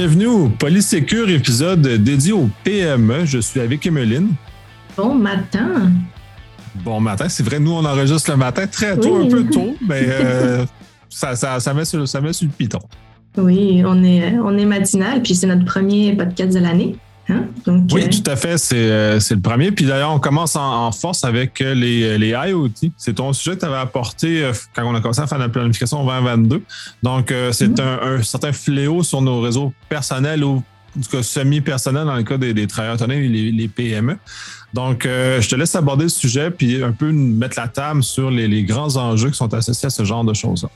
Bienvenue au Polysécure épisode dédié au PME. Je suis avec Emeline. Bon matin. Bon matin. C'est vrai, nous, on enregistre le matin très tôt, un peu tôt, mais euh, ça, ça, met sur, ça met sur le piton. Oui, on est, on est matinal, puis c'est notre premier podcast de l'année. Hein? oui, euh, tout à fait. Euh, c'est, le premier. Puis d'ailleurs, on commence en, force avec les, les IoT. C'est ton sujet que tu avais apporté quand on a commencé à faire la planification 2022. Donc, c'est mm-hmm. un, un, certain fléau sur nos réseaux personnels ou du cas semi-personnel dans le cas des, travailleurs autonomes et les, PME. Donc, je te laisse aborder le sujet puis un peu mettre la table sur les, les grands enjeux qui sont associés à ce genre de choses-là.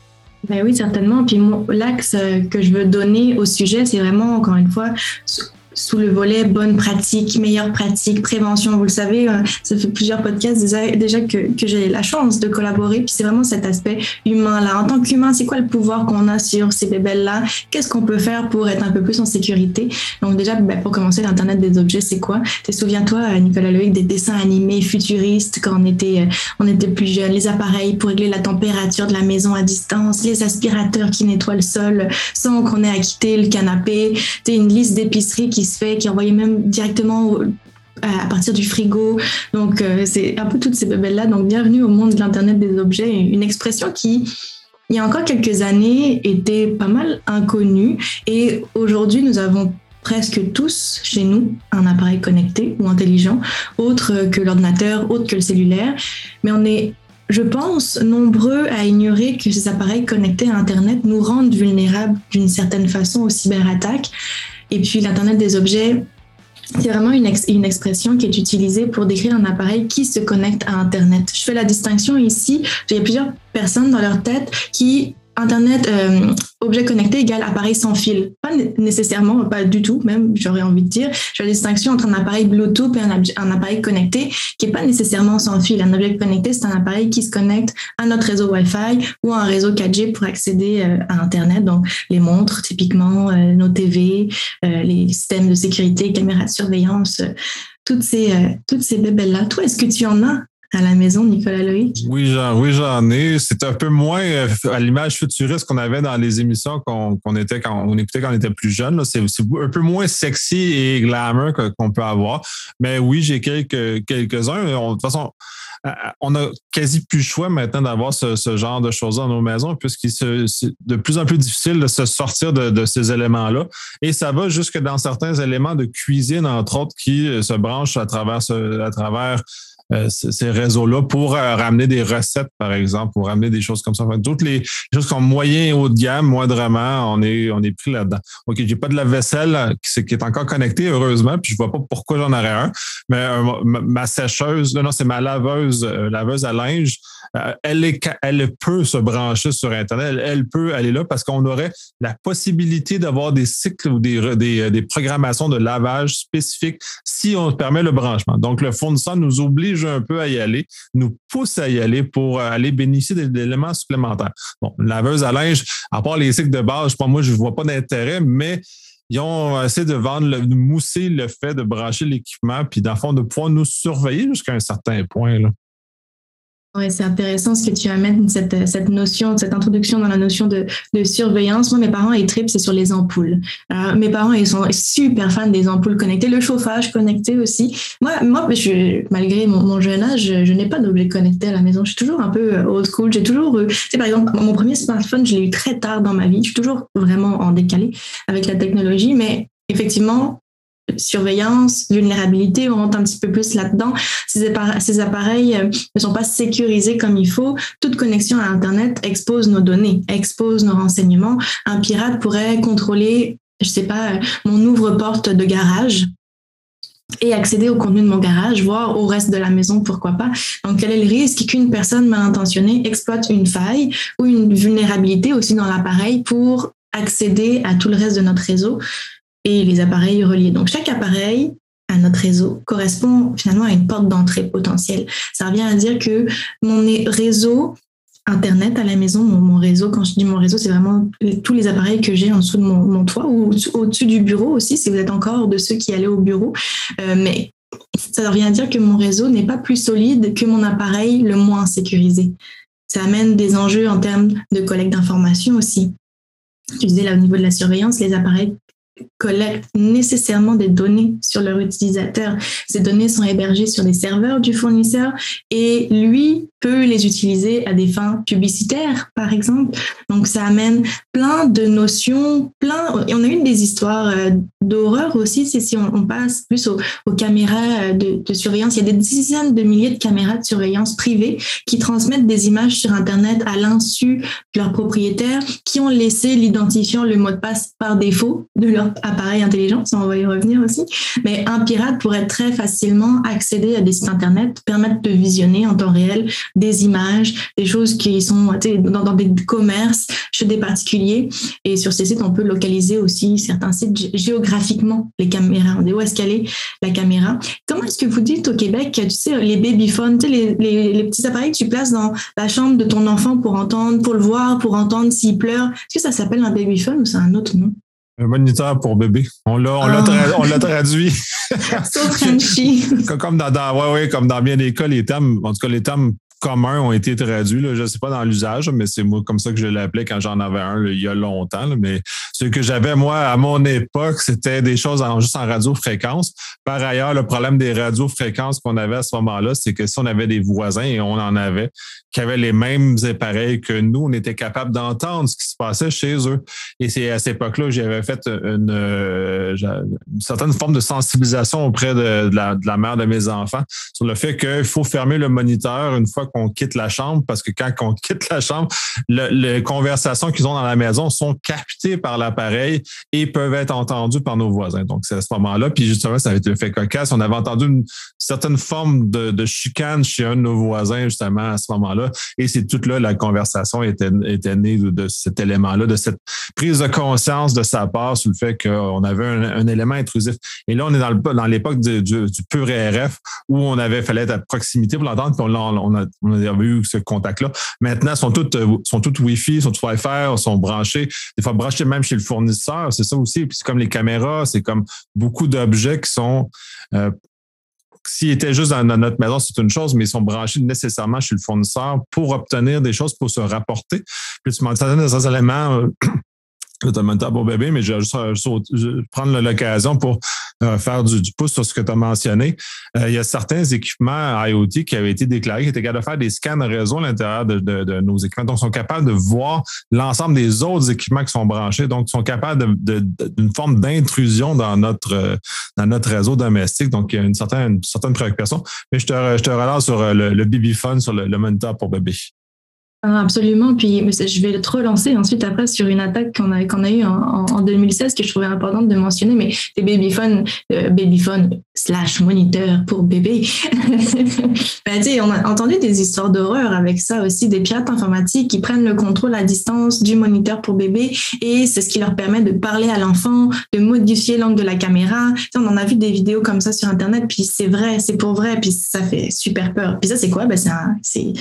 Ben oui, certainement. Puis l'axe que je veux donner au sujet, c'est vraiment, encore une fois, sous le volet bonne pratique, meilleure pratique, prévention. Vous le savez, euh, ça fait plusieurs podcasts déjà, que, que j'ai la chance de collaborer. Puis c'est vraiment cet aspect humain-là. En tant qu'humain, c'est quoi le pouvoir qu'on a sur ces bébelles-là? Qu'est-ce qu'on peut faire pour être un peu plus en sécurité? Donc déjà, ben, pour commencer, l'Internet des objets, c'est quoi? Souviens-toi, euh, Nicolas Loïc, des dessins animés futuristes quand on était, euh, on était plus jeune, les appareils pour régler la température de la maison à distance, les aspirateurs qui nettoient le sol sans qu'on ait à quitter le canapé, une liste d'épicerie qui qui envoyé même directement à partir du frigo. Donc, euh, c'est un peu toutes ces bébelles-là. Donc, bienvenue au monde de l'Internet des objets, une expression qui, il y a encore quelques années, était pas mal inconnue. Et aujourd'hui, nous avons presque tous chez nous un appareil connecté ou intelligent, autre que l'ordinateur, autre que le cellulaire. Mais on est je pense, nombreux à ignorer que ces appareils connectés à Internet nous rendent vulnérables d'une certaine façon aux cyberattaques et puis l'Internet des objets, c'est vraiment une, une, expression qui est utilisée pour décrire un appareil qui se connecte à Internet. Je fais la distinction ici. Il y a plusieurs personnes dans leur tête qui Internet, euh, objet connecté égale appareil sans fil. Pas nécessairement, pas du tout, même, j'aurais envie de dire. Je fais la distinction entre un appareil Bluetooth et un, appareil connecté qui est pas nécessairement sans fil. Un objet connecté, c'est un appareil qui se connecte à notre réseau Wi-Fi ou à un réseau 4G pour accéder euh, à Internet. Donc, les montres, typiquement, euh, nos TV, les systèmes de sécurité, caméras de surveillance, toutes ces, toutes ces bébelles-là. Toi, est-ce que tu en as à la maison, Nicolas Loïc? Oui, j'en, oui, ai. C'est un peu moins euh, à l'image futuriste qu'on avait dans les émissions qu'on, était quand on écoutait quand on était plus jeune. C'est, un peu moins sexy et glamour qu'on peut avoir. Mais oui, j'ai quelques, quelques-uns. de toute façon, euh, on a quasi plus le choix maintenant d'avoir ce, genre de choses dans nos maisons, puisqu'il c'est de plus en plus difficile de se sortir de, ces éléments-là. Et ça va jusque dans certains éléments de cuisine, entre autres, qui euh, se branchent à travers, à travers euh, ces réseaux-là pour euh, ramener des recettes, par exemple, pour ramener des choses comme ça. toutes les choses qui sont moyen et haut de gamme, moindrement, on est, on est pris là-dedans. OK, j'ai pas de la vaisselle qui, qui, est encore connectée, heureusement, puis je vois pas pourquoi j'en aurais un. Mais euh, ma, sécheuse, non, c'est ma laveuse, laveuse à linge, elle, est, elle peut se brancher sur Internet, elle, peut aller là parce qu'on aurait la possibilité d'avoir des cycles ou des, des programmations de lavage spécifiques si on permet le branchement. Donc, le fournisseur nous oblige un peu à y aller, nous pousse à y aller pour euh, aller bénéficier d'éléments supplémentaires. Bon, laveuse à linge, à part les cycles de base, moi, je ne vois pas d'intérêt, mais ils ont essayé de vendre, de mousser le fait de brancher l'équipement, puis dans le fond, de pouvoir nous surveiller jusqu'à un certain point. Là. Oui, c'est intéressant ce que tu amènes, cette, cette notion, cette introduction dans la notion de, de surveillance. Moi, mes parents, ils tripent, c'est sur les ampoules. Euh, mes parents, ils sont super fans des ampoules connectées, le chauffage connecté aussi. Moi, moi je, malgré mon, mon jeune âge, je, n'ai pas d'objet connecté à la maison. Je suis toujours un peu euh, old school. J'ai toujours, tu sais, par exemple, mon premier smartphone, je l'ai eu très tard dans ma vie. Je suis toujours vraiment en décalé avec la technologie, mais effectivement, surveillance, vulnérabilité, on rentre un petit peu plus là-dedans. Ces, appareils, euh, ne sont pas sécurisés comme il faut. Toute connexion à Internet expose nos données, expose nos renseignements. Un pirate pourrait contrôler, je sais pas, mon ouvre-porte de garage et accéder au contenu de mon garage, voire au reste de la maison, pourquoi pas. Donc, quel est le risque qu'une personne mal intentionnée exploite une faille ou une vulnérabilité aussi dans l'appareil pour accéder à tout le reste de notre réseau? Et les appareils reliés. Donc chaque appareil à notre réseau correspond finalement à une porte d'entrée potentielle. Ça revient à dire que mon réseau Internet à la maison, mon, réseau, quand je dis mon réseau, c'est vraiment tous les appareils que j'ai en dessous de mon, toit ou au-dessus du bureau aussi, si vous êtes encore de ceux qui allaient au bureau. Euh, mais ça revient à dire que mon réseau n'est pas plus solide que mon appareil le moins sécurisé. Ça amène des enjeux en termes de collecte d'informations aussi. Tu disais là au niveau de la surveillance, les appareils collectent nécessairement des données sur leur utilisateur. Ces données sont hébergées sur des serveurs du fournisseur et lui peut les utiliser à des fins publicitaires, par exemple. Donc ça amène plein de notions, plein. Et on a eu des histoires euh, d'horreur aussi, c'est si on, passe plus aux, caméras euh, de, de, surveillance. Il y a des dizaines de milliers de caméras de surveillance privées qui transmettent des images sur Internet à l'insu de leurs propriétaires qui ont laissé l'identifiant, le mot de passe par défaut de leur appareil intelligent. Ça, on va y revenir aussi. Mais un pirate pourrait très facilement accéder à des sites Internet, permettre de visionner en temps réel des images, des choses qui sont dans, dans des commerces, chez des particuliers. Et sur ces sites, on peut localiser aussi certains sites géographiquement, les caméras. On dit où est-ce qu'elle est, la caméra? Comment est-ce que vous dites au Québec, tu sais, les babyphones, tu sais, les, les, les, petits appareils que tu places dans la chambre de ton enfant pour entendre, pour le voir, pour entendre s'il pleure? Est-ce que ça s'appelle un babyphone ou c'est un autre nom? Un moniteur pour bébé. On l'a, on l'a, ah. traduit. comme dans, dans, ouais, ouais, comme dans bien des cas, les termes, en tout cas, les termes communs ont été traduits. Là. Je ne sais pas dans l'usage, mais c'est moi comme ça que je l'appelais quand j'en avais un il y a longtemps. Mais ce que j'avais, moi, à mon époque, c'était des choses en, juste en radiofréquence. Par ailleurs, le problème des radiofréquences qu'on avait à ce moment-là, c'est que si on avait des voisins, et on en avait, qui avaient les mêmes appareils que nous, on était capable d'entendre ce qui se passait chez eux. Et c'est à cette époque-là que j'avais fait une, euh, une, certaine forme de sensibilisation auprès de, la, de la mère de mes enfants sur le fait qu'il faut fermer le moniteur une fois qu'on quitte la chambre, parce que quand on quitte la chambre, les conversations qu'ils ont dans la maison sont captées par l'appareil et peuvent être entendues par nos voisins. Donc, c'est à ce moment-là. Puis justement, ça avait été le fait cocasse. On avait entendu une certaine forme de, chicane chez un de nos voisins, justement, à ce moment-là. Et c'est toute là, la conversation était, était née de, cet élément-là, de cette prise de conscience de sa part sur le fait qu'on avait un, élément intrusif. Et là, on est dans, l'époque du, pur RF où on avait fallait être à proximité pour l'entendre, on avait eu ce contact-là. Maintenant, sont toutes, euh, sont toutes Wi-Fi, sont toutes Wi-Fi, sont branchés. Des fois, branchés même chez le fournisseur, c'est ça aussi. Puis c'est comme les caméras, c'est comme beaucoup d'objets qui sont euh, s'ils étaient juste dans, notre maison, c'est une chose, mais ils sont branchés nécessairement chez le fournisseur pour obtenir des choses, pour se rapporter. Puis tu m'as donné des éléments euh, un pour bébé, mais je vais juste, prendre l'occasion pour euh, faire du, pouce sur ce que tu as mentionné. Euh, il y a certains équipements IoT qui avaient été déclarés qui étaient capables de faire des scans de réseau à l'intérieur de, nos équipements. Donc, ils sont capables de voir l'ensemble des autres équipements qui sont branchés. Donc, ils sont capables d'une forme d'intrusion dans notre, dans notre réseau domestique. Donc, il y a une certaine, certaine préoccupation. Mais je te, je te relance sur le, le BB sur le moniteur pour bébé. Ah, absolument. Puis je vais te relancer ensuite après sur une attaque qu'on a, qu'on a eue en, en, 2016 que je trouvais importante de mentionner, mais des babyphones, euh, babyphone slash moniteur pour bébé. ben, on a entendu des histoires d'horreur avec ça aussi, des pirates informatiques qui prennent le contrôle à distance du moniteur pour bébé et c'est ce qui leur permet de parler à l'enfant, de modifier l'angle de la caméra. on en a vu des vidéos comme ça sur Internet, puis c'est vrai, c'est pour vrai, puis ça fait super peur. Puis ça, c'est quoi? Ben, c'est,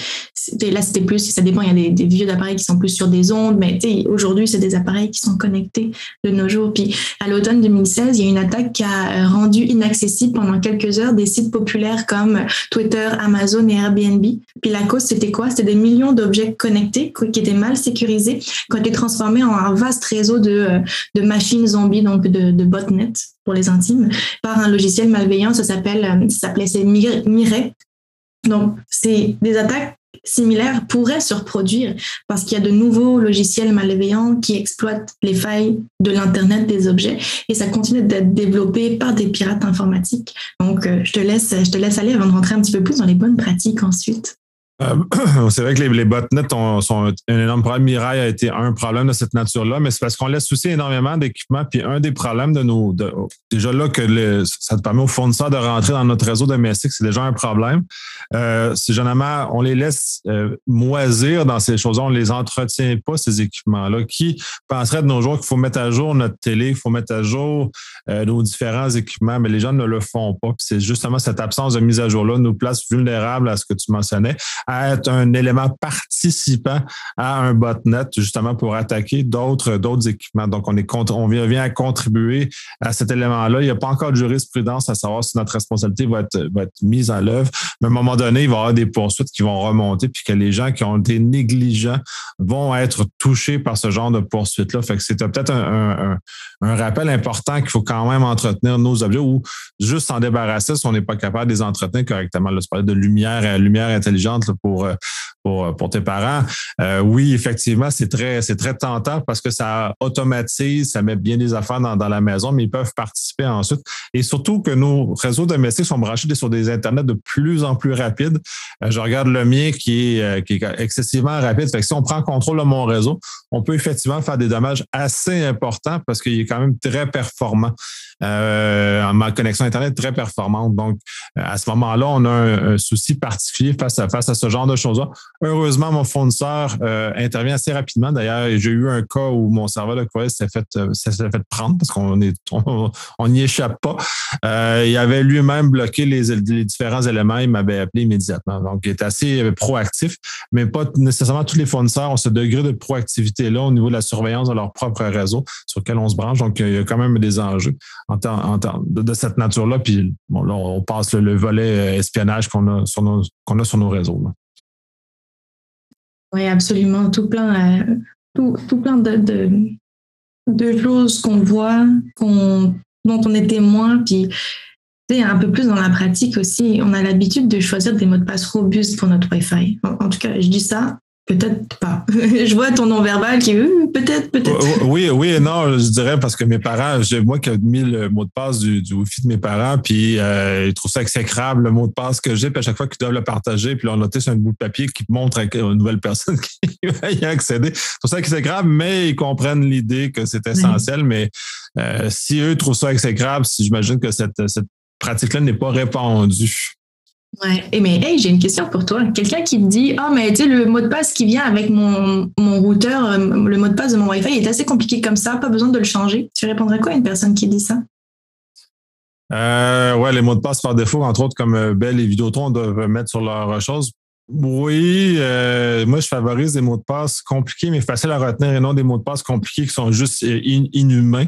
là, c'était plus, ça il y a des, vieux appareils qui sont plus sur des ondes, mais aujourd'hui, c'est des appareils qui sont connectés de nos jours. Puis à l'automne 2016, il y a une attaque qui a rendu inaccessible pendant quelques heures des sites populaires comme Twitter, Amazon et Airbnb. Puis la cause, c'était quoi? C'était des millions d'objets connectés qui étaient mal sécurisés, qui ont été transformés en un vaste réseau de, de machines zombies, donc de, de botnets pour les intimes, par un logiciel malveillant. Ça s'appelle, ça s'appelait Mirai. Donc, c'est des attaques similaires pourraient se reproduire parce qu'il y a de nouveaux logiciels malveillants qui exploitent les failles de l'Internet des objets et ça continue d'être développé par des pirates informatiques. Donc, euh, je te laisse, je te laisse aller avant de rentrer un petit peu plus dans les bonnes pratiques ensuite. Euh, c'est vrai que les, botnets sont un énorme problème. Mirai a été un problème de cette nature-là, mais c'est parce qu'on laisse aussi énormément d'équipements. Puis un des problèmes de nos. déjà là, que ça te permet aux fournisseurs de rentrer dans notre réseau domestique, c'est déjà un problème. Euh, c'est généralement, on les laisse euh, moisir dans ces choses-là. On ne les entretient pas, ces équipements-là. Qui penserait de nos jours qu'il faut mettre à jour notre télé, qu'il faut mettre à jour nos différents équipements, mais les gens ne le font pas. Puis c'est justement cette absence de mise à jour-là nous place vulnérables à ce que tu mentionnais être un élément participant à un botnet, justement pour attaquer d'autres, équipements. Donc, on, est, on vient à contribuer à cet élément-là. Il n'y a pas encore de jurisprudence à savoir si notre responsabilité va être, va être mise en œuvre. Mais à un moment donné, il va y avoir des poursuites qui vont remonter, puis que les gens qui ont été négligents vont être touchés par ce genre de poursuites-là. Fait que c'est peut-être un, rappel important qu'il faut quand même entretenir nos objets ou juste s'en débarrasser si on n'est pas capable de les entretenir correctement. Là, je de lumière, lumière intelligente pour, pour, pour tes parents. Euh, oui, effectivement, c'est très, c'est très tentant parce que ça automatise, ça met bien des affaires dans, dans la maison, mais ils peuvent participer ensuite. Et surtout que nos réseaux domestiques sont branchés sur des Internets de plus en plus rapides. Euh, je regarde le mien qui est, euh, qui est excessivement rapide. Fait que si on prend contrôle de mon réseau, on peut effectivement faire des dommages assez importants parce qu'il est quand même très performant. Euh, ma connexion Internet est très performante. Donc, à ce moment-là, on a un, souci particulier face à, face à ce genre de choses-là. Heureusement, mon fournisseur intervient assez rapidement. D'ailleurs, j'ai eu un cas où mon serveur de courrier s'est fait, s'est fait prendre parce qu'on est, on n'y échappe pas. il avait lui-même bloqué les, différents éléments. Il m'avait appelé immédiatement. Donc, il est assez proactif, mais pas nécessairement tous les fournisseurs ont ce degré de proactivité-là au niveau de la surveillance de leur propre réseau sur lequel on se branche. Donc, il y a quand même des enjeux de, cette nature-là. Puis, bon, là, on passe le, volet espionnage qu'on a sur nos, qu'on a sur nos réseaux. Oui, absolument. Tout plein, euh, tout, plein de, de, choses qu'on voit, dont on est témoin. Puis, un peu plus dans la pratique aussi, on a l'habitude de choisir des mots de passe robustes pour notre Wi-Fi. En, tout cas, je dis ça, peut-être pas. je vois ton nom verbal qui euh, peut-être, peut-être. Oui, oui et non, je dirais parce que mes parents, moi qui ai mis le mot de passe du, du Wi-Fi de mes parents, puis euh, ils trouvent ça exécrable, le mot de passe que j'ai, puis à chaque fois qu'ils doivent le partager, puis on noté sur un bout de papier qui montre à une nouvelle personne qui va y accéder. C'est pour ça grave, mais ils comprennent l'idée que c'est essentiel, mais euh, si eux trouvent ça exécrable, j'imagine que cette, cette pratique-là n'est pas répandue. Ouais. Et mais hey, j'ai une question pour toi. Quelqu'un qui te dit Ah, mais tu sais, le mot de passe qui vient avec mon, mon routeur, euh, le mot de passe de mon Wi-Fi est assez compliqué comme ça, pas besoin de le changer. Tu répondrais quoi à une personne qui dit ça? Euh, ouais, les mots de passe par défaut, entre autres, comme euh, Bell et Vidéotron doivent mettre sur leur chose. Oui, euh, moi je favorise des mots de passe compliqués mais faciles à retenir et non des mots de passe compliqués qui sont juste inhumains.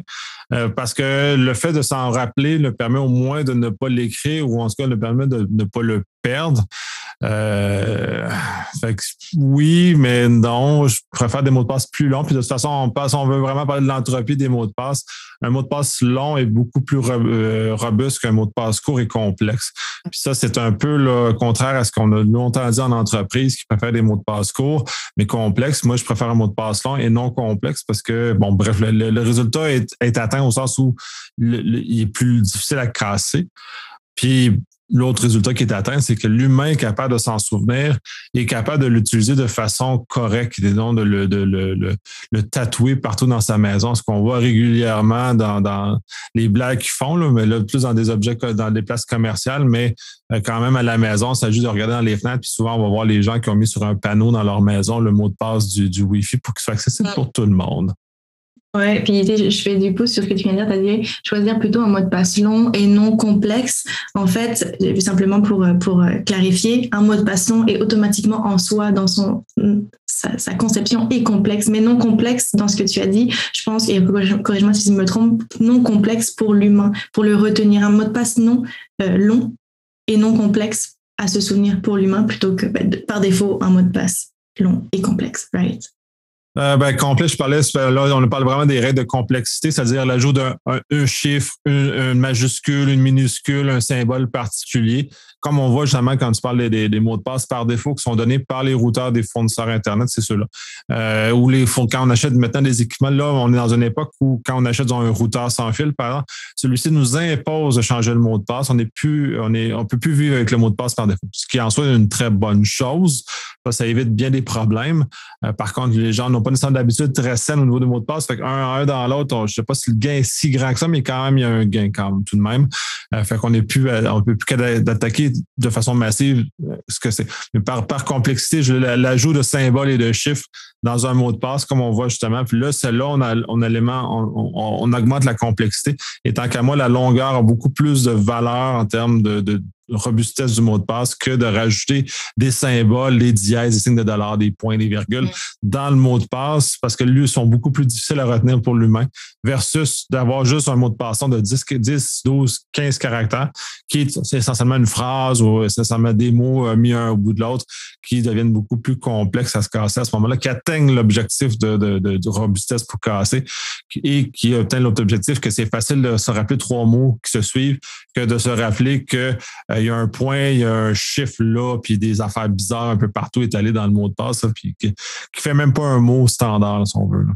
Euh, parce que le fait de s'en rappeler le permet au moins de ne pas l'écrire ou en tout cas le permet de ne pas le perdre. Euh, oui, mais non, je préfère des mots de passe plus longs. Puis de toute façon, on passe, on veut vraiment parler de l'entropie des mots de passe. Un mot de passe long est beaucoup plus euh, robuste qu'un mot de passe court et complexe. Puis ça, c'est un peu le contraire à ce qu'on a longtemps dit en entreprise, qui préfère des mots de passe courts, mais complexes. Moi, je préfère un mot de passe long et non complexe parce que, bon, bref, le, résultat est, est, atteint au sens où il est plus difficile à casser. Puis L'autre résultat qui est atteint, c'est que l'humain est capable de s'en souvenir et est capable de l'utiliser de façon correcte et non de le, de le, le, tatouer partout dans sa maison. Ce qu'on voit régulièrement dans, dans les blagues qu'ils font, là, mais là, plus dans des objets, dans des places commerciales, mais euh, quand même à la maison, ça juste de regarder dans les fenêtres, puis souvent, on va voir les gens qui ont mis sur un panneau dans leur maison le mot de passe du, du Wi-Fi pour qu'il soit accessible pour tout le monde. Ouais, puis je fais du pouce sur ce que tu viens de dire, tu as dit choisir plutôt un mot de passe long et non complexe. En fait, simplement pour, pour clarifier, un mot de passe long est automatiquement en soi, dans son, sa, conception est complexe, mais non complexe dans ce que tu as dit. Je pense, et corrige-moi si je me trompe, non complexe pour l'humain, pour le retenir. Un mot de passe non euh, long et non complexe à se souvenir pour l'humain plutôt que bah, par défaut un mot de passe long et complexe, right? Euh, ben, complet, je parlais, là, on parle vraiment des règles de complexité, c'est-à-dire l'ajout d'un chiffre, une, majuscule, une minuscule, un symbole particulier. Comme on voit justement quand tu parles des, mots de passe par défaut qui sont donnés par les routeurs des fournisseurs Internet, c'est ceux-là. Euh, ou les, quand on achète maintenant des équipements, là, on est dans une époque où quand on achète un routeur sans fil, par exemple, celui-ci nous impose de changer le mot de passe. On n'est plus, on est, on peut plus vivre avec le mot de passe par défaut. Ce qui en soi est une très bonne chose. Ça, évite bien des problèmes. Euh, par contre, les gens n'ont pas nécessairement d'habitude très saine au niveau des mots de passe. Fait qu'un un dans l'autre, je ne sais pas si le gain est si grand que ça, mais quand même, il y a un gain quand même tout de même. Euh, fait qu'on n'est plus, euh, on peut plus d'attaquer de façon massive euh, ce que c'est. Mais par, complexité, l'ajout de symboles et de chiffres dans un mot de passe, comme on voit justement. Puis là, celle-là, on, augmente la complexité. Et tant qu'à moi, la longueur a beaucoup plus de valeur en termes de robustesse du mot de passe que de rajouter des symboles, des dièses, des signes de dollars, des points, des virgules dans le mot de passe parce que lui sont beaucoup plus difficiles à retenir pour l'humain versus d'avoir juste un mot de passe de 10, 10, 12, 15 caractères qui est, essentiellement une phrase ou essentiellement des mots euh, mis un au bout de l'autre qui deviennent beaucoup plus complexes à se casser à ce moment-là, qui atteignent l'objectif de, de, de, robustesse pour casser et qui atteignent l'autre objectif que c'est facile de se rappeler trois mots qui se suivent que de se rappeler qu'il euh, y a un point, il y a un chiffre là, puis des affaires bizarres un peu partout étalées dans le mot de passe, puis qui, qui fait même pas un mot standard, si on veut. Là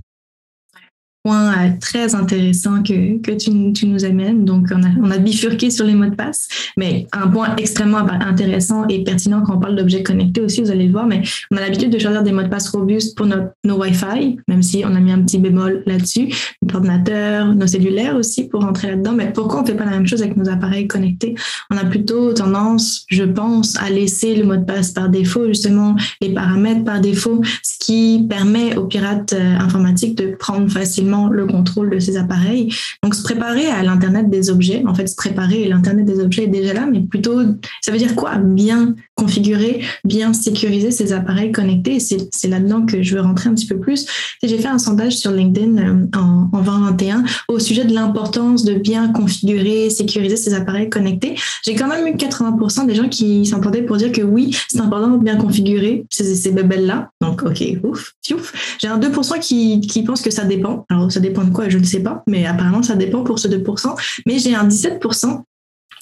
point euh, très intéressant que, que tu, nous amènes. Donc, on a, on a, bifurqué sur les mots de passe, mais un point extrêmement intéressant et pertinent quand on parle d'objets connectés aussi, vous allez le voir, mais on a l'habitude de choisir des mots de passe robustes pour nos Wi-Fi, même si on a mis un petit bémol là-dessus, notre ordinateur, nos cellulaires aussi pour rentrer là-dedans. Mais pourquoi on ne fait pas la même chose avec nos appareils connectés? On a plutôt tendance, je pense, à laisser le mot de passe par défaut, justement, les paramètres par défaut, ce qui permet aux pirates euh, informatiques de prendre facilement le contrôle de ces appareils. Donc, se préparer à l'Internet des objets, en fait, se préparer, l'Internet des objets est déjà là, mais plutôt, ça veut dire quoi? Bien configurer, bien sécuriser ces appareils connectés. C'est là-dedans que je veux rentrer un petit peu plus. J'ai fait un sondage sur LinkedIn euh, en, en 2021 au sujet de l'importance de bien configurer, sécuriser ces appareils connectés. J'ai quand même eu 80% des gens qui s'entendaient pour dire que oui, c'est important de bien configurer ces, ces bébelles-là. Donc, OK, ouf, ouf. J'ai un 2% qui, qui pense que ça dépend. Alors, ça dépend de quoi, je ne sais pas, mais apparemment, ça dépend pour ce 2%. Mais j'ai un 17%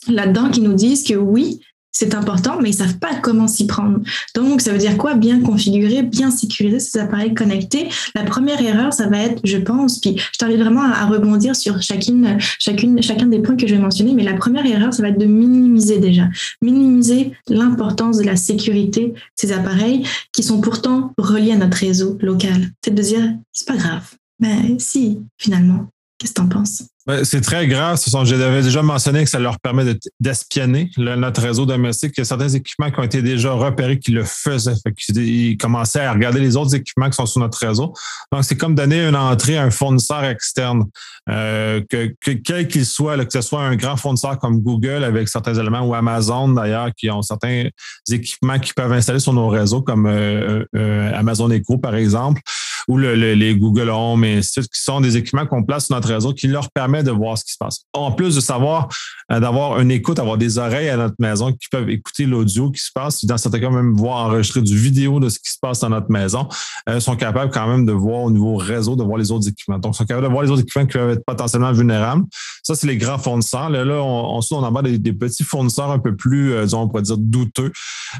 là-dedans qui nous disent que oui, c'est important, mais ils savent pas comment s'y prendre. Donc, ça veut dire quoi? Bien configurer, bien sécuriser ces appareils connectés. La première erreur, ça va être, je pense, puis je t'invite vraiment à, rebondir sur chacune, chacune, chacun des points que je vais mentionner, mais la première erreur, ça va être de minimiser déjà. Minimiser l'importance de la sécurité de ces appareils qui sont pourtant reliés à notre réseau local. C'est de dire, c'est pas grave. Ben si, finalement. Qu'est-ce que tu en penses? C'est très grave. J'avais déjà mentionné que ça leur permet d'espionner notre réseau domestique. Il y a certains équipements qui ont été déjà repérés qui le faisaient. ils commençaient à regarder les autres équipements qui sont sur notre réseau. Donc, c'est comme donner une entrée à un fournisseur externe, euh, que, quel qu'il soit, que ce soit un grand fournisseur comme Google avec certains éléments ou Amazon d'ailleurs, qui ont certains équipements qui peuvent installer sur nos réseaux, comme euh, euh, Amazon Echo, par exemple ou les Google Home, et qui sont des équipements qu'on place sur notre réseau qui leur permet de voir ce qui se passe. En plus de savoir, euh, d'avoir une écoute, avoir des oreilles à notre maison qui peuvent écouter l'audio qui se passe, dans certains cas même voir enregistrer du vidéo de ce qui se passe dans notre maison, euh, sont capables quand même de voir au niveau réseau, de voir les autres équipements. Donc, ils sont capables de voir les autres équipements qui peuvent être potentiellement vulnérables. Ça, c'est les grands fournisseurs. Là, là on, ensuite, on en des, des, petits fournisseurs un peu plus, euh, disons, on pourrait dire douteux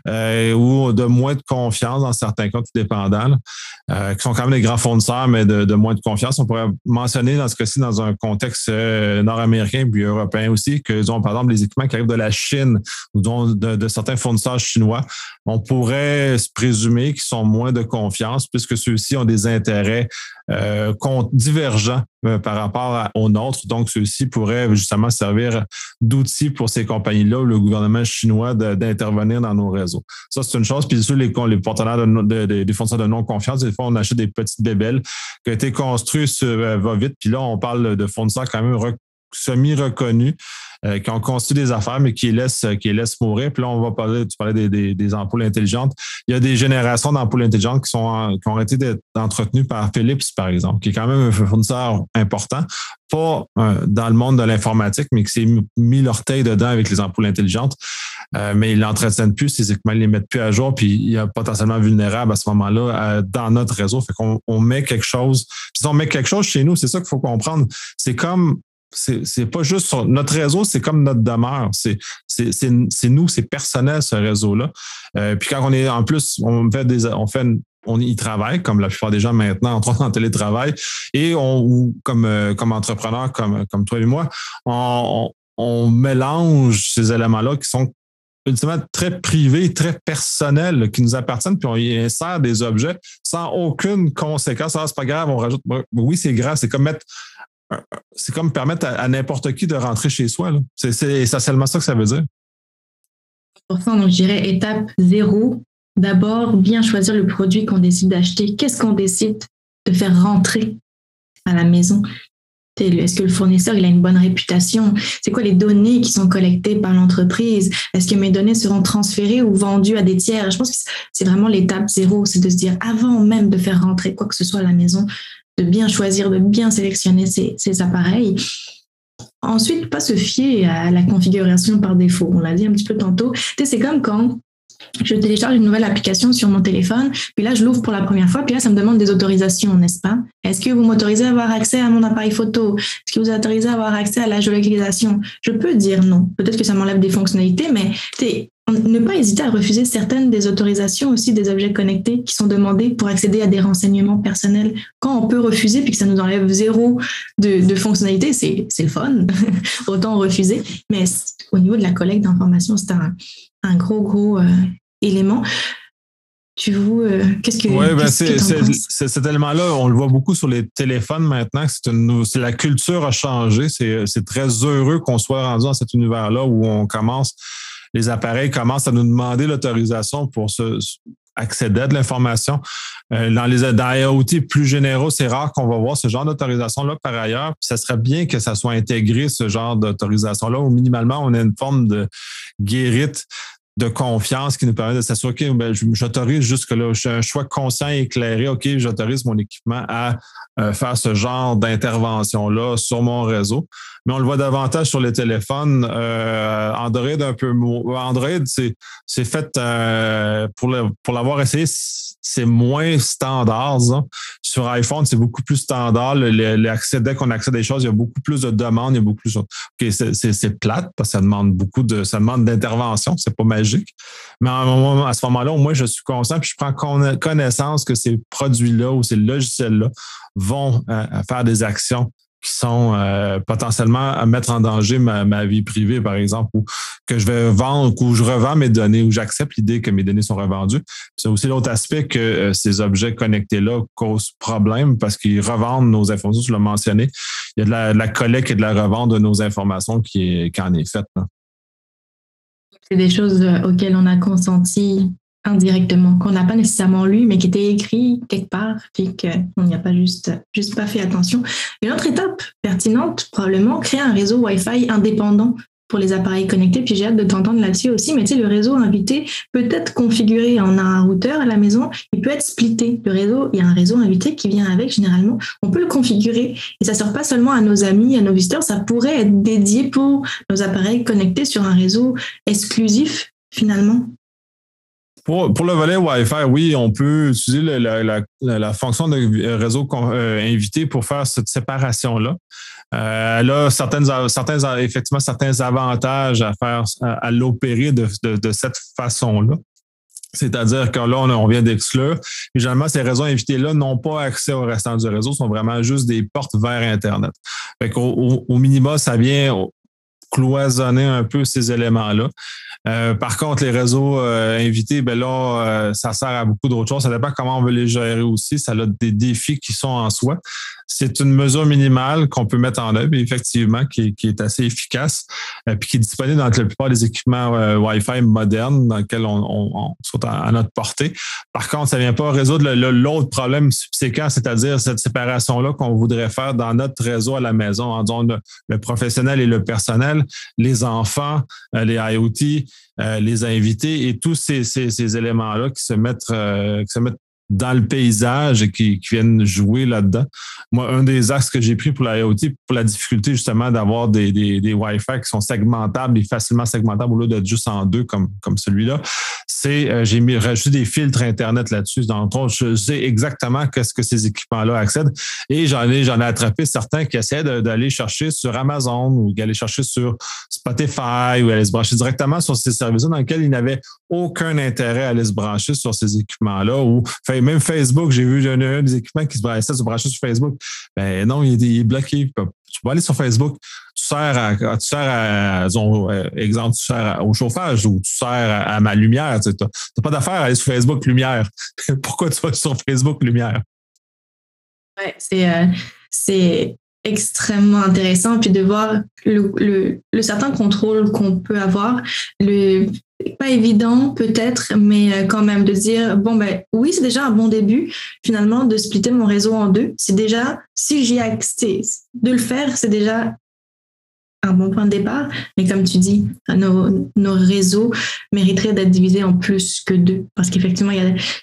ou de moins de confiance dans certains cas, tout qui sont quand même grands fournisseurs, mais de, moins de confiance. On pourrait mentionner dans ce cas-ci, dans un contexte euh, nord-américain puis européen aussi, que, disons, par exemple, les équipements qui arrivent de la Chine ou de, certains fournisseurs chinois, on pourrait se présumer qu'ils sont moins de confiance puisque ceux-ci ont des intérêts euh, divergents euh, par rapport aux nôtres. Donc, ceux-ci pourraient justement servir d'outils pour ces compagnies-là ou le gouvernement chinois d'intervenir dans nos réseaux. Ça, c'est une chose. Puis, sur les, les partenaires de, des fournisseurs de non-confiance, des fois, on achète des petites bébelles qui ont été construites sur euh, va-vite. Puis là, on parle de fournisseurs quand même semi-reconnus euh, qui ont construit des affaires, mais qui les laissent, qui laissent mourir. Puis là, on va parler, tu parlais des, ampoules intelligentes. Il y a des générations d'ampoules intelligentes qui, sont, qui ont été entretenues par Philips, par exemple, qui est quand même un fournisseur important, pas euh, dans le monde de l'informatique, mais qui s'est mis l'orteil dedans avec les ampoules intelligentes. Euh, mais ils l'entretiennent plus, ces équipements, ils les mettent plus à jour, puis il y potentiellement vulnérable à ce moment-là dans notre réseau. Fait qu'on on met quelque chose. Puis si on met quelque chose chez nous, c'est ça qu'il faut comprendre. C'est comme c'est pas juste notre réseau, c'est comme notre demeure. C'est nous, c'est personnel ce réseau-là. Euh, puis quand on est en plus, on fait des, on fait on y travaille, comme la plupart des gens maintenant, entre en télétravail, et on, comme, euh, comme entrepreneur, comme, comme toi et moi, on, on mélange ces éléments-là qui sont ultimement très privés, très personnels, qui nous appartiennent, puis on y insère des objets sans aucune conséquence. Ah, c'est pas grave, on rajoute. Oui, c'est grave, c'est comme mettre c'est comme permettre à, n'importe qui de rentrer chez soi. C'est essentiellement ça que ça veut dire. Donc, je dirais étape zéro. D'abord, bien choisir le produit qu'on décide d'acheter. Qu'est-ce qu'on décide de faire rentrer à la maison? est-ce que le fournisseur il a une bonne réputation? C'est quoi les données qui sont collectées par l'entreprise? Est-ce que mes données seront transférées ou vendues à des tiers? Je pense que c'est vraiment l'étape zéro, c'est de se dire avant même de faire rentrer quoi que ce soit à la maison, de bien choisir, de bien sélectionner ces appareils. Ensuite, pas se fier à la configuration par défaut. On l'a dit un petit peu tantôt. C'est comme quand je télécharge une nouvelle application sur mon téléphone, puis là, je l'ouvre pour la première fois, puis là, ça me demande des autorisations, n'est-ce pas? Est-ce que vous m'autorisez à avoir accès à mon appareil photo? Est-ce que vous autorisez à avoir accès à la géolocalisation? Je peux dire non. Peut-être que ça m'enlève des fonctionnalités, mais ne pas hésiter à refuser certaines des autorisations aussi des objets connectés qui sont demandés pour accéder à des renseignements personnels. Quand on peut refuser puis que ça nous enlève zéro de, de fonctionnalités, c'est le fun. Autant refuser. Mais au niveau de la collecte d'informations, c'est un, un gros, gros euh, élément. Tu vous, euh, qu'est-ce que. Oui, ben cet élément-là, on le voit beaucoup sur les téléphones maintenant. C'est la culture a changé. C'est très heureux qu'on soit rendu dans cet univers-là où on commence, les appareils commencent à nous demander l'autorisation pour accéder à de l'information. Euh, dans les dans IoT plus généraux, c'est rare qu'on va voir ce genre d'autorisation-là par ailleurs. Puis ça serait bien que ça soit intégré, ce genre d'autorisation-là, ou minimalement, on a une forme de guérite de confiance qui nous permet de s'assurer que ben, j'autorise jusque-là. Je un choix conscient et éclairé. OK, j'autorise mon équipement à euh, faire ce genre d'intervention-là sur mon réseau. Mais on le voit davantage sur les téléphones. Euh, Android un peu Android, c'est fait euh, pour l'avoir essayé c'est moins standard. Sur iPhone, c'est beaucoup plus standard. Dès qu'on accède à des choses, il y a beaucoup plus de demandes, il y a beaucoup plus. OK, c'est plate parce que ça demande beaucoup de. ça demande d'intervention, c'est pas. Mais à, ce moment-là, moi, je suis conscient puis je prends connaissance que ces produits-là ou ces logiciels-là vont euh, faire des actions qui sont euh, potentiellement à mettre en danger ma, vie privée, par exemple, ou que je vais vendre, ou je revends mes données, ou j'accepte l'idée que mes données sont revendues. C'est aussi l'autre aspect que euh, ces objets connectés-là causent problème parce qu'ils revendent nos informations, tu l'as mentionné. Il y a de la, collecte et de la revente de nos informations qui en est faite. C'est des choses euh, auxquelles on a consenti indirectement, qu'on n'a pas nécessairement lu, mais qui était écrit quelque part, puis qu'on n'y a pas juste, juste pas fait attention. Une autre étape pertinente, probablement, créer un réseau Wi-Fi indépendant pour les appareils connectés. Puis j'ai hâte de t'entendre là-dessus aussi. Mais tu sais, le réseau invité peut être configuré. On a un routeur à la maison, il peut être splitté. Le réseau, il y a un réseau invité qui vient avec généralement. On peut le configurer et ça sert pas seulement à nos amis, à nos visiteurs. Ça pourrait être dédié pour nos appareils connectés sur un réseau exclusif finalement. Pour, le volet Wi-Fi, oui, on peut utiliser la, fonction de réseau euh, invité pour faire cette séparation-là. Euh, elle a certaines, certains, effectivement certains avantages à faire, à, l'opérer de, cette façon-là. C'est-à-dire que là, on, vient d'exclure. Généralement, ces réseaux invités-là n'ont pas accès au restant du réseau, sont vraiment juste des portes vers Internet. au, au minima, ça vient cloisonner un peu ces éléments-là. Euh, par contre, les réseaux euh, invités, ben là, euh, ça sert à beaucoup d'autres choses. Ça dépend comment on veut les gérer aussi. Ça a des défis qui sont en soi. C'est une mesure minimale qu'on peut mettre en œuvre, effectivement, qui, est assez efficace, puis qui est disponible dans la plupart des équipements Wi-Fi modernes dans lesquels on, on, on à, notre portée. Par contre, ça ne vient pas résoudre l'autre problème subséquent, c'est-à-dire cette séparation-là qu'on voudrait faire dans notre réseau à la maison, en disant le professionnel et le personnel, les enfants, les IoT, euh, les invités et tous ces, éléments-là euh, qui se mettent dans le paysage et qui, viennent jouer là-dedans. Moi, un des axes que j'ai pris pour la IoT, pour la difficulté justement d'avoir des, des, Wi-Fi qui sont segmentables et facilement segmentables au lieu d'être juste en deux comme, comme celui-là, c'est euh, j'ai mis rajouté des filtres Internet là-dessus. Le je sais exactement qu'est-ce que ces équipements-là accèdent. Et j'en ai, j'en ai attrapé certains qui essaient d'aller chercher sur Amazon ou d'aller chercher sur Spotify ou aller se brancher directement sur ces services dans lesquels ils n'avaient aucun intérêt à aller se brancher sur ces équipements-là ou même Facebook, j'ai vu un, des équipements qui se brancher sur Facebook. Ben non, il est, bloqué. Tu peux aller sur Facebook, tu sers à, tu sers à, euh, exemple, tu sers au chauffage ou tu sers à, ma lumière. Tu n'as pas d'affaire à aller sur Facebook lumière. Pourquoi tu vas sur Facebook lumière? Oui, c'est, euh, c'est extrêmement intéressant. Puis de voir le, le, le certain contrôle qu'on peut avoir, le, pas évident peut-être, mais euh, quand même de dire bon ben oui c'est déjà un bon début finalement de splitter mon réseau en deux. C'est déjà si j'y accès de le faire, c'est déjà un bon point de départ. Mais comme tu dis, nos, réseaux mériteraient d'être divisés en plus que deux parce qu'effectivement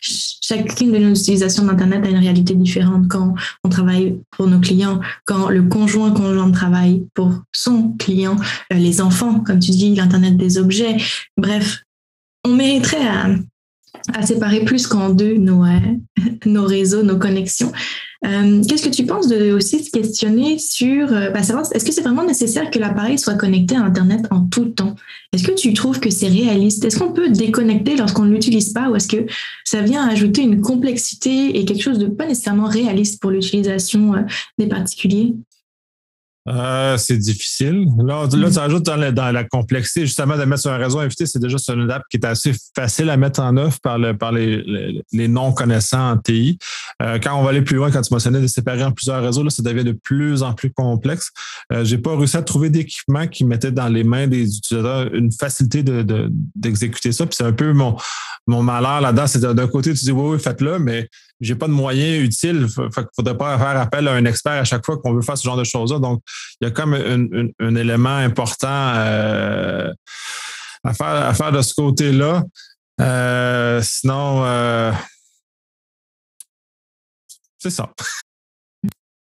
chacune de nos utilisations d'internet a une réalité différente quand on travaille pour nos clients, quand le conjoint conjoint travaille pour son client, euh, les enfants, comme tu dis, l'internet des objets. Bref, on mériterait à, séparer plus qu'en deux nos, euh, réseaux, nos connexions. Euh, qu'est-ce que tu penses de aussi se questionner sur euh, bah, est-ce que c'est vraiment nécessaire que l'appareil soit connecté à Internet en tout temps? Est-ce que tu trouves que c'est réaliste? Est-ce qu'on peut déconnecter lorsqu'on ne l'utilise pas ou est-ce que ça vient ajouter une complexité et quelque chose de pas nécessairement réaliste pour l'utilisation des particuliers? Euh, c'est difficile. Là, là tu rajoutes dans la, complexité, justement, de mettre sur un réseau invité, c'est déjà sur une app qui est assez facile à mettre en œuvre par, le, par les, les, non-connaissants en TI. Euh, quand on va aller plus loin, quand tu mentionnais de séparer en plusieurs réseaux, là, ça devient de plus en plus complexe. Euh, J'ai pas réussi à trouver d'équipement qui mettait dans les mains des utilisateurs une facilité de, d'exécuter ça. Puis c'est un peu mon, mon malheur là-dedans. C'est d'un côté, tu dis oui, oui, faites-le, mais j'ai pas de moyens utiles. Il ne faudrait pas faire appel à un expert à chaque fois qu'on veut faire ce genre de choses-là. Donc, il y a comme un, élément important euh, à, faire, à faire de ce côté-là. Euh, sinon, euh, c'est ça.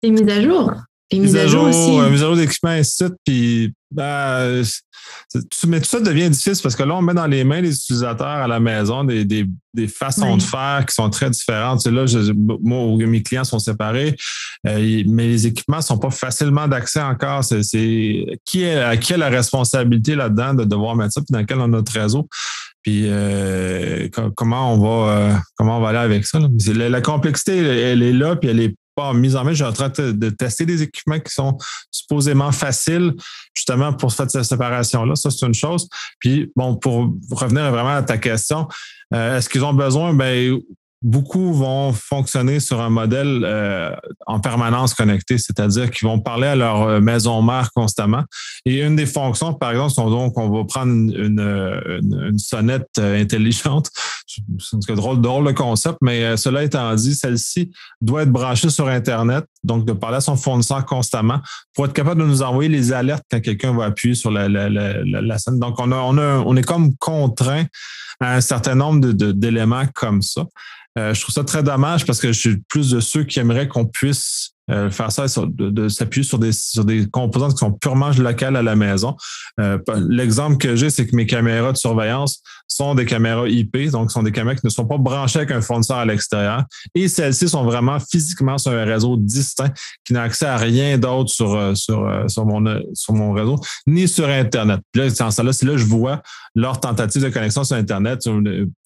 Les mises à jour. Les mises à jour aussi. Mise à jour d'équipement, ainsi Puis, ben, mais tout ça devient difficile parce que là, on met dans les mains des utilisateurs à la maison des, des, des façons de faire qui sont très différentes. Tu sais, là, je, moi, mes clients sont séparés, euh, mais les équipements sont pas facilement d'accès encore. C'est, qui, est, qui a la responsabilité là-dedans de devoir mettre ça, puis dans quel est notre réseau? Puis euh, comment on va euh, comment on va aller avec ça? La, la, complexité, elle, est là, puis elle est pas mise en main. Je suis en train de, tester des équipements qui sont supposément faciles, justement, pour faire cette séparation-là. Ça, c'est une chose. Puis, bon, pour revenir vraiment à ta question, euh, est-ce qu'ils ont besoin? Ben, beaucoup vont fonctionner sur un modèle euh, en permanence connecté, c'est-à-dire qu'ils vont parler à leur euh, maison mère constamment. Et une des fonctions, par exemple, sont donc on va prendre une, sonnette euh, intelligente. C'est un drôle, drôle de concept, mais cela étant dit, celle-ci doit être branchée sur Internet, donc de parler à son fournisseur constamment pour être capable de nous envoyer les alertes quand quelqu'un va appuyer sur la, la, scène. Donc, on est comme contraint à un certain nombre d'éléments comme ça. Euh, je trouve ça très dommage parce que je suis plus de ceux qui aimeraient qu'on puisse euh, faire ça, de, s'appuyer sur des, sur des composantes qui sont purement locales à la maison. Euh, l'exemple que j'ai, c'est que mes caméras de surveillance sont des caméras IP, donc sont des caméras qui ne sont pas branchées avec un fournisseur à l'extérieur. Et celles-ci sont vraiment physiquement sur un réseau distinct qui n'a accès à rien d'autre sur, sur, sur, mon, sur mon réseau, ni sur Internet. Puis là, c'est là, c'est là que je vois leur tentative de connexion sur Internet.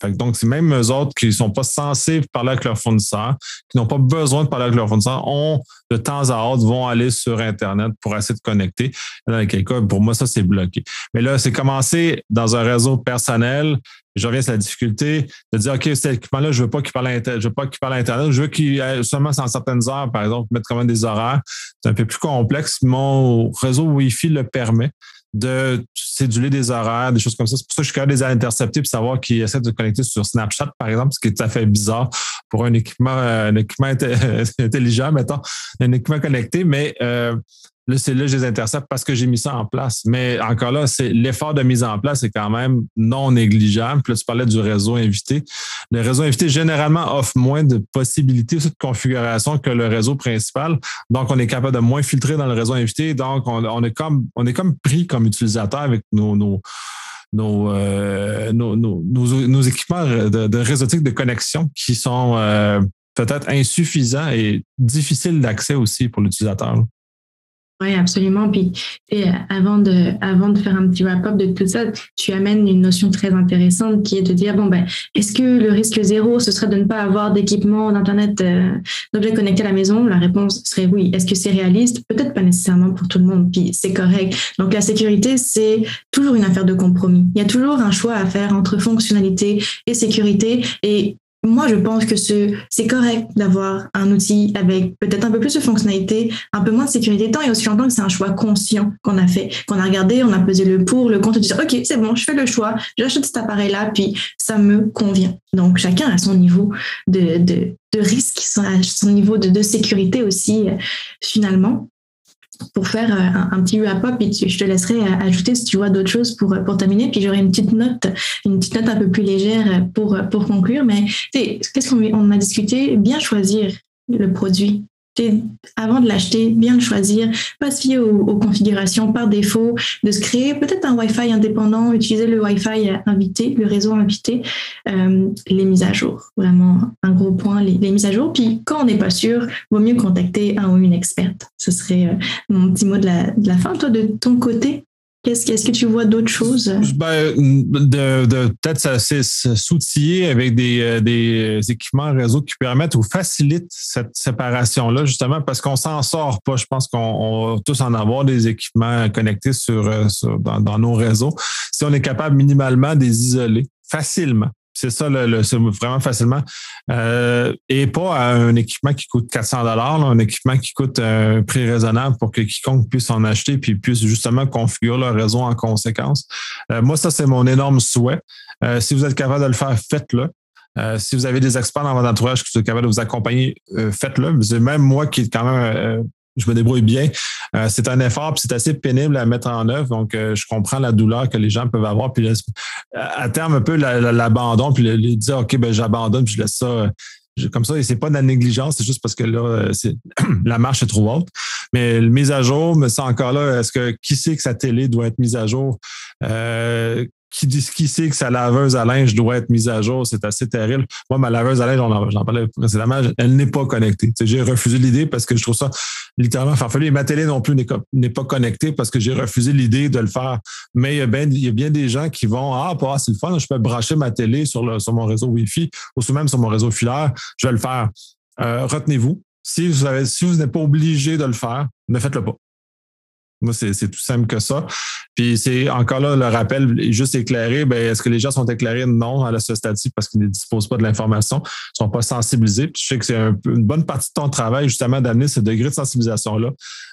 donc, c'est même eux autres qui ne sont pas censés parler avec leur fournisseur, qui n'ont pas besoin de parler avec leur fournisseur, ont de temps à autre vont aller sur Internet pour essayer de connecter. Dans quel cas, pour moi, ça, c'est bloqué. Mais là, c'est commencé dans un réseau personnel. Je reviens sur la difficulté de dire, OK, cet équipement-là, je veux pas qu'il parle à je veux pas qu'il parle Internet, je veux qu'il seulement certaines heures, par exemple, mettre même des horaires. C'est un peu plus complexe. Mon réseau Wi-Fi le permet de céduler des horaires, des choses comme ça. C'est pour ça que je suis capable de les intercepter et savoir qu'ils essaient de se connecter sur Snapchat, par exemple, ce qui est tout à fait bizarre pour un équipement, un équipement intelligent, mettons, un équipement connecté, mais euh, Là, c'est là que je les intercepte parce que j'ai mis ça en place. Mais encore là, c'est l'effort de mise en place est quand même non négligeable. Puis là, tu parlais du réseau invité. Le réseau invité, généralement, offre moins de possibilités de configuration que le réseau principal. Donc, on est capable de moins filtrer dans le réseau invité. Donc, on, est, comme, on est comme pris comme utilisateur avec nos, nos nos, euh, équipements de, de réseautique de connexion qui sont euh, peut-être insuffisants et difficiles d'accès aussi pour l'utilisateur. Oui, absolument. Puis, avant de, avant de faire un petit wrap-up de tout ça, tu amènes une notion très intéressante qui est de dire, bon, ben, est-ce que le risque zéro, ce serait de ne pas avoir d'équipement d'Internet, euh, d'objets connectés à la maison? La réponse serait oui. Est-ce que c'est réaliste? Peut-être pas nécessairement pour tout le monde, puis c'est correct. Donc, la sécurité, c'est toujours une affaire de compromis. Il y a toujours un choix à faire entre fonctionnalité et sécurité. Et moi, je pense que c'est correct d'avoir un outil avec peut-être un peu plus de fonctionnalité, un peu moins de sécurité, tant et aussi longtemps que c'est un choix conscient qu'on a fait, qu'on a regardé, on a pesé le pour, le contre, et dire, OK, c'est bon, je fais le choix, j'achète cet appareil-là, puis ça me convient. Donc, chacun a son niveau de, de, de risque, son, son niveau de, de sécurité aussi, euh, finalement pour faire euh, un, petit wrap-up et je te laisserai euh, ajouter si tu vois d'autres choses pour, terminer. Puis j'aurai une petite note, une petite note un peu plus légère pour, pour conclure. Mais qu'est-ce qu'on a discuté? Bien choisir le produit avant de l'acheter, bien le choisir, pas se fier aux, configurations par défaut, de se créer peut-être un Wi-Fi indépendant, utiliser le Wi-Fi invité, le réseau invité, euh, les mises à jour, vraiment un gros point, les, mises à jour. Puis quand on n'est pas sûr, vaut mieux contacter un ou une experte. Ce serait euh, mon petit mot de la, de la fin. Toi, de ton côté, Qu'est-ce que tu vois d'autres choses? Ben, de, de peut-être s'outiller avec des, euh, des, équipements réseau qui permettent ou facilitent cette séparation-là, justement, parce qu'on s'en sort pas. Je pense qu'on va tous en avoir des équipements connectés sur, euh, dans, dans, nos réseaux. Si on est capable minimalement de les isoler facilement, c'est ça, le, vraiment facilement. Euh, et pas un équipement qui coûte 400 dollars, un équipement qui coûte un prix raisonnable pour que quiconque puisse en acheter puis puisse justement configurer leur réseau en conséquence. Euh, moi, ça, c'est mon énorme souhait. Euh, si vous êtes capable de le faire, faites-le. si vous avez des experts dans votre entourage qui sont capables de vous accompagner, faites-le. Même moi qui est quand même je me débrouille bien. Euh, c'est un effort, puis c'est assez pénible à mettre en œuvre. Donc, euh, je comprends la douleur que les gens peuvent avoir. Puis à terme, un peu l'abandon, puis le, dire OK, ben j'abandonne, puis je laisse ça. comme ça, et c'est pas de la négligence, c'est juste parce que là, euh, la marche est trop haute. Mais mise à jour, mais c'est encore là, est-ce que qui sait que sa télé doit être mise à jour? Qui, qui sait que sa laveuse à linge doit être mise à jour, c'est assez terrible. Moi, ma laveuse à linge, j'en parlais précédemment, elle n'est pas connectée. J'ai refusé l'idée parce que je trouve ça littéralement farfelu. ma télé non plus n'est pas connectée parce que j'ai refusé l'idée de le faire. Mais il y, a bien, des gens qui vont, ah, pas, c'est le fun, je peux brancher ma télé sur, mon réseau Wi-Fi ou même sur mon réseau filaire, je vais le faire. Euh, retenez-vous, si vous, si vous n'êtes pas obligé de le faire, ne faites-le pas. Moi, c'est tout simple que ça. Puis c'est encore là, le rappel est juste éclairé. Ben, est-ce que les gens sont éclairés? Non, à ce stade parce qu'ils ne disposent pas de l'information, ne sont pas sensibilisés. Je sais que c'est un, une bonne partie de ton travail, justement, d'amener ce degré de sensibilisation-là.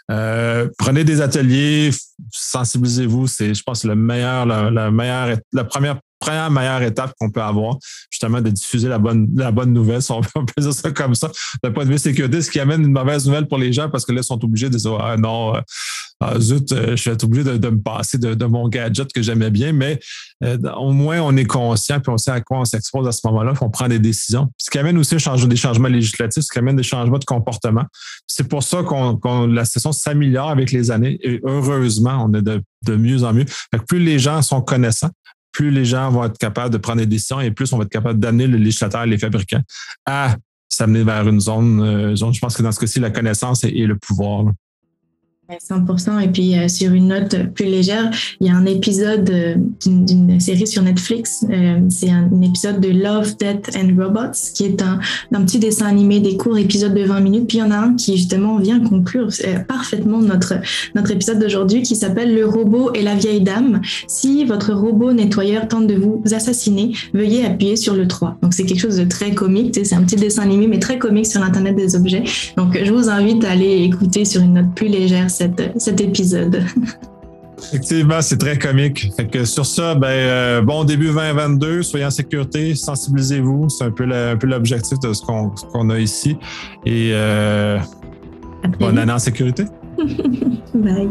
Euh, prenez des ateliers, sensibilisez-vous. C'est, je pense, le meilleur, la, la meilleure, la première première meilleure étape qu'on peut avoir, justement, de diffuser la bonne, la bonne nouvelle, si on peut dire ça comme ça, d'un point de vue sécurité, ce qui amène une mauvaise nouvelle pour les gens parce que là, ils sont obligés de dire, ah non, euh, ah, zut, euh, je suis obligé de, me passer de, mon gadget que j'aimais bien, mais euh, au moins, on est conscient puis on sait à quoi on s'expose à ce moment-là, puis on prend des décisions. Ce qui amène aussi des changements législatifs, ce qui amène des changements de comportement. C'est pour ça qu'on, la session s'améliore avec les années et heureusement, on est de, mieux en mieux. plus les gens sont connaissants, plus les gens vont être capables de prendre des décisions et plus on va être capable d'amener le législateur et les fabricants à s'amener vers une zone, euh, zone. Je pense que dans ce cas-ci, la connaissance et, le pouvoir. 100%. Et puis, euh, sur une note plus légère, il y a un épisode euh, d'une série sur Netflix. Euh, c'est un, épisode de Love, Death and Robots, qui est un, un, petit dessin animé, des courts épisodes de 20 minutes. Puis, il y en a un qui, justement, vient conclure parfaitement notre, notre épisode d'aujourd'hui, qui s'appelle Le robot et la vieille dame. Si votre robot nettoyeur tente de vous assassiner, veuillez appuyer sur le 3. Donc, c'est quelque chose de très comique. C'est un petit dessin animé, mais très comique sur l'Internet des objets. Donc, je vous invite à aller écouter sur une note plus légère cet épisode. Effectivement, c'est très comique. Fait que sur ça, ben, euh, bon début 2022, soyez en sécurité, sensibilisez-vous. C'est un peu l'objectif de ce qu'on a ici. Et euh, bonne année en sécurité. Bye.